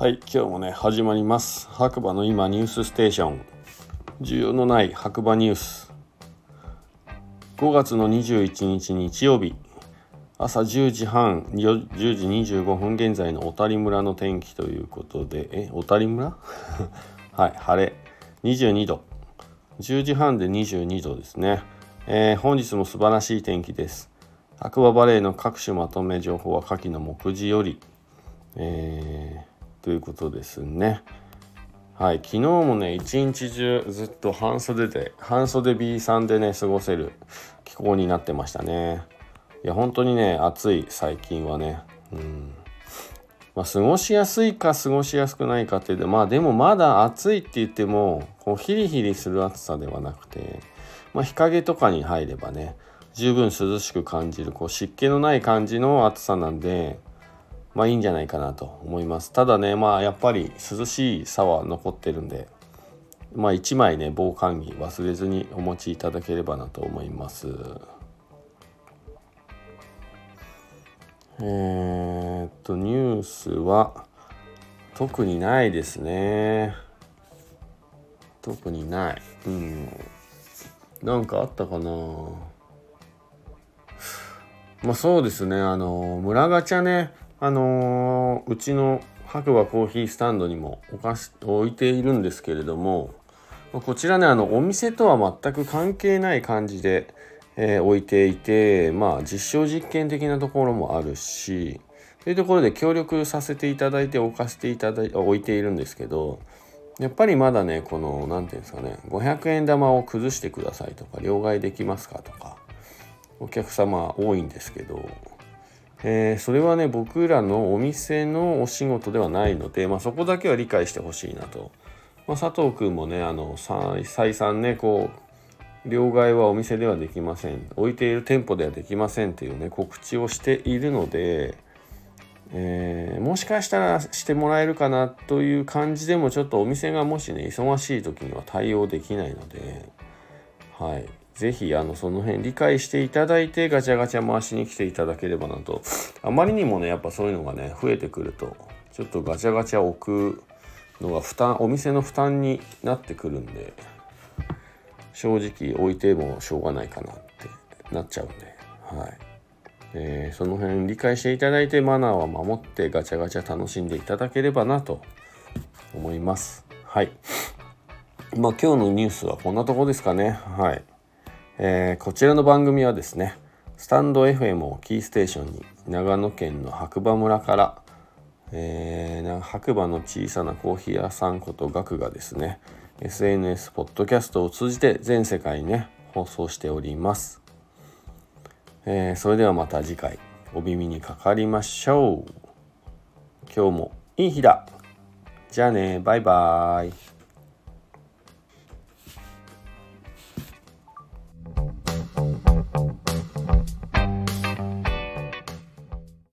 はい今日もね始まります。白馬の今ニュースステーション。需要のない白馬ニュース。5月の21日日曜日。朝10時半10時25分現在の小谷村の天気ということで。え小谷村？はい晴れ。22度。10時半で22度ですね、えー、本日も素晴らしい天気です。白馬バレーの各種まとめ情報は下記の目次より、えー、ということですね。はい昨日もね一日中ずっと半袖で半袖 B さんでね過ごせる気候になってましたね。いや本当にね暑い最近はね。うん。まあ、過ごしやすいか過ごしやすくないかっていうとまあでもまだ暑いって言ってもこうヒリヒリする暑さではなくて、まあ、日陰とかに入ればね十分涼しく感じるこう湿気のない感じの暑さなんでまあいいんじゃないかなと思いますただねまあやっぱり涼しいさは残ってるんでまあ1枚ね防寒着忘れずにお持ちいただければなと思います。えー、っと、ニュースは特にないですね。特にない。うん。なんかあったかなまあそうですね、あの、村ガチャね、あのうちの白馬コーヒースタンドにもお菓子置いているんですけれども、こちらね、あの、お店とは全く関係ない感じで、えー、置いていてまあ実証実験的なところもあるしというところで協力させていただいて置かせていただい置いているんですけどやっぱりまだねこの何て言うんですかね500円玉を崩してくださいとか両替できますかとかお客様多いんですけど、えー、それはね僕らのお店のお仕事ではないので、まあ、そこだけは理解してほしいなと。まあ、佐藤君もねあの再三ねこう両替はお店ではできません置いている店舗ではできませんというね告知をしているので、えー、もしかしたらしてもらえるかなという感じでもちょっとお店がもしね忙しい時には対応できないのではい是非あのその辺理解していただいてガチャガチャ回しに来ていただければなとあまりにもねやっぱそういうのがね増えてくるとちょっとガチャガチャ置くのが負担お店の負担になってくるんで正直置いてもしょうがないかなってなっちゃうんで、はいえー、その辺理解していただいてマナーは守ってガチャガチャ楽しんでいただければなと思います。はい。まあ今日のニュースはこんなとこですかね。はい。えー、こちらの番組はですね、スタンド FM をキーステーションに長野県の白馬村から、えー、白馬の小さなコーヒー屋さんことガクがですね、SNS、ポッドキャストを通じて全世界にね、放送しております。えー、それではまた次回お耳にかかりましょう。今日もいい日だ。じゃあね、バイバーイ。